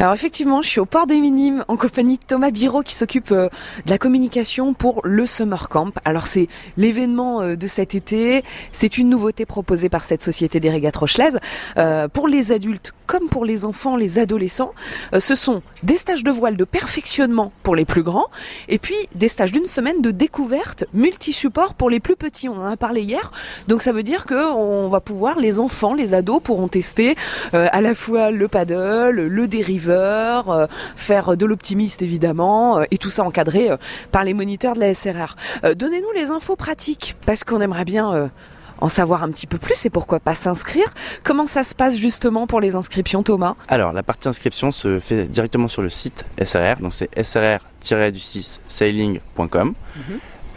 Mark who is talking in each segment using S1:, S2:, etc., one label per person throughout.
S1: Alors effectivement, je suis au port des Minimes en compagnie de Thomas Biro qui s'occupe euh, de la communication pour le Summer Camp. Alors c'est l'événement euh, de cet été, c'est une nouveauté proposée par cette société des régates rochelaises. Euh, pour les adultes comme pour les enfants, les adolescents, ce sont des stages de voile de perfectionnement pour les plus grands et puis des stages d'une semaine de découverte multi-support pour les plus petits. On en a parlé hier. Donc ça veut dire que on va pouvoir, les enfants, les ados pourront tester à la fois le paddle, le dériveur, euh, faire de l'optimiste évidemment, euh, et tout ça encadré euh, par les moniteurs de la SRR. Donnez-nous les infos pratiques, parce qu'on aimerait bien en savoir un petit peu plus et pourquoi pas s'inscrire. Comment ça se passe justement pour les inscriptions, Thomas?
S2: Alors, la partie inscription se fait directement sur le site SRR, donc c'est srr-du6 sailing.com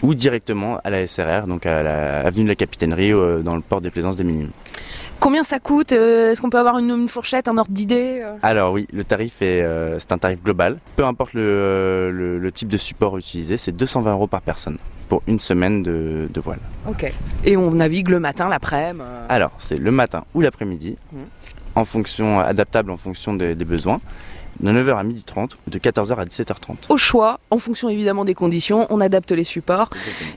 S2: ou directement à la SRR, donc à la avenue de la Capitainerie dans le port des Plaisances des Minimes.
S1: Combien ça coûte Euh, Est-ce qu'on peut avoir une, une fourchette, un ordre d'idée euh
S2: Alors oui, le tarif est, euh, c'est un tarif global. Peu importe le, le- le type de support utilisé, c'est 220 euros par personne pour une semaine de, de voile.
S1: Ok. Et on navigue le matin, l'après-midi.
S2: Alors, c'est le matin ou l'après-midi,
S1: Mhm.
S2: En fonction adaptable en fonction des, des besoins, de 9h à 12h30 ou de 14h à 17h30.
S1: au choix, en fonction évidemment des conditions, on adapte les supports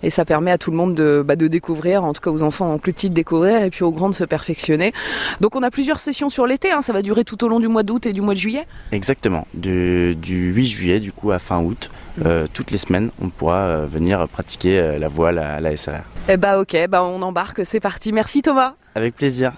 S1: et ça permet à tout le monde de, bah, de découvrir, en tout cas aux enfants en plus petits de découvrir et puis aux grands de se perfectionner. Donc on a plusieurs sessions sur l'été, hein, ça va durer tout au long du mois d'août et du mois de juillet.
S2: Exactement. Du, du 8 juillet, du coup, à fin août, euh, toutes les semaines, on pourra euh, venir pratiquer euh, la voile à la SRR.
S1: Eh bah ok, bah on embarque, c'est parti. Merci Thomas.
S2: Avec plaisir.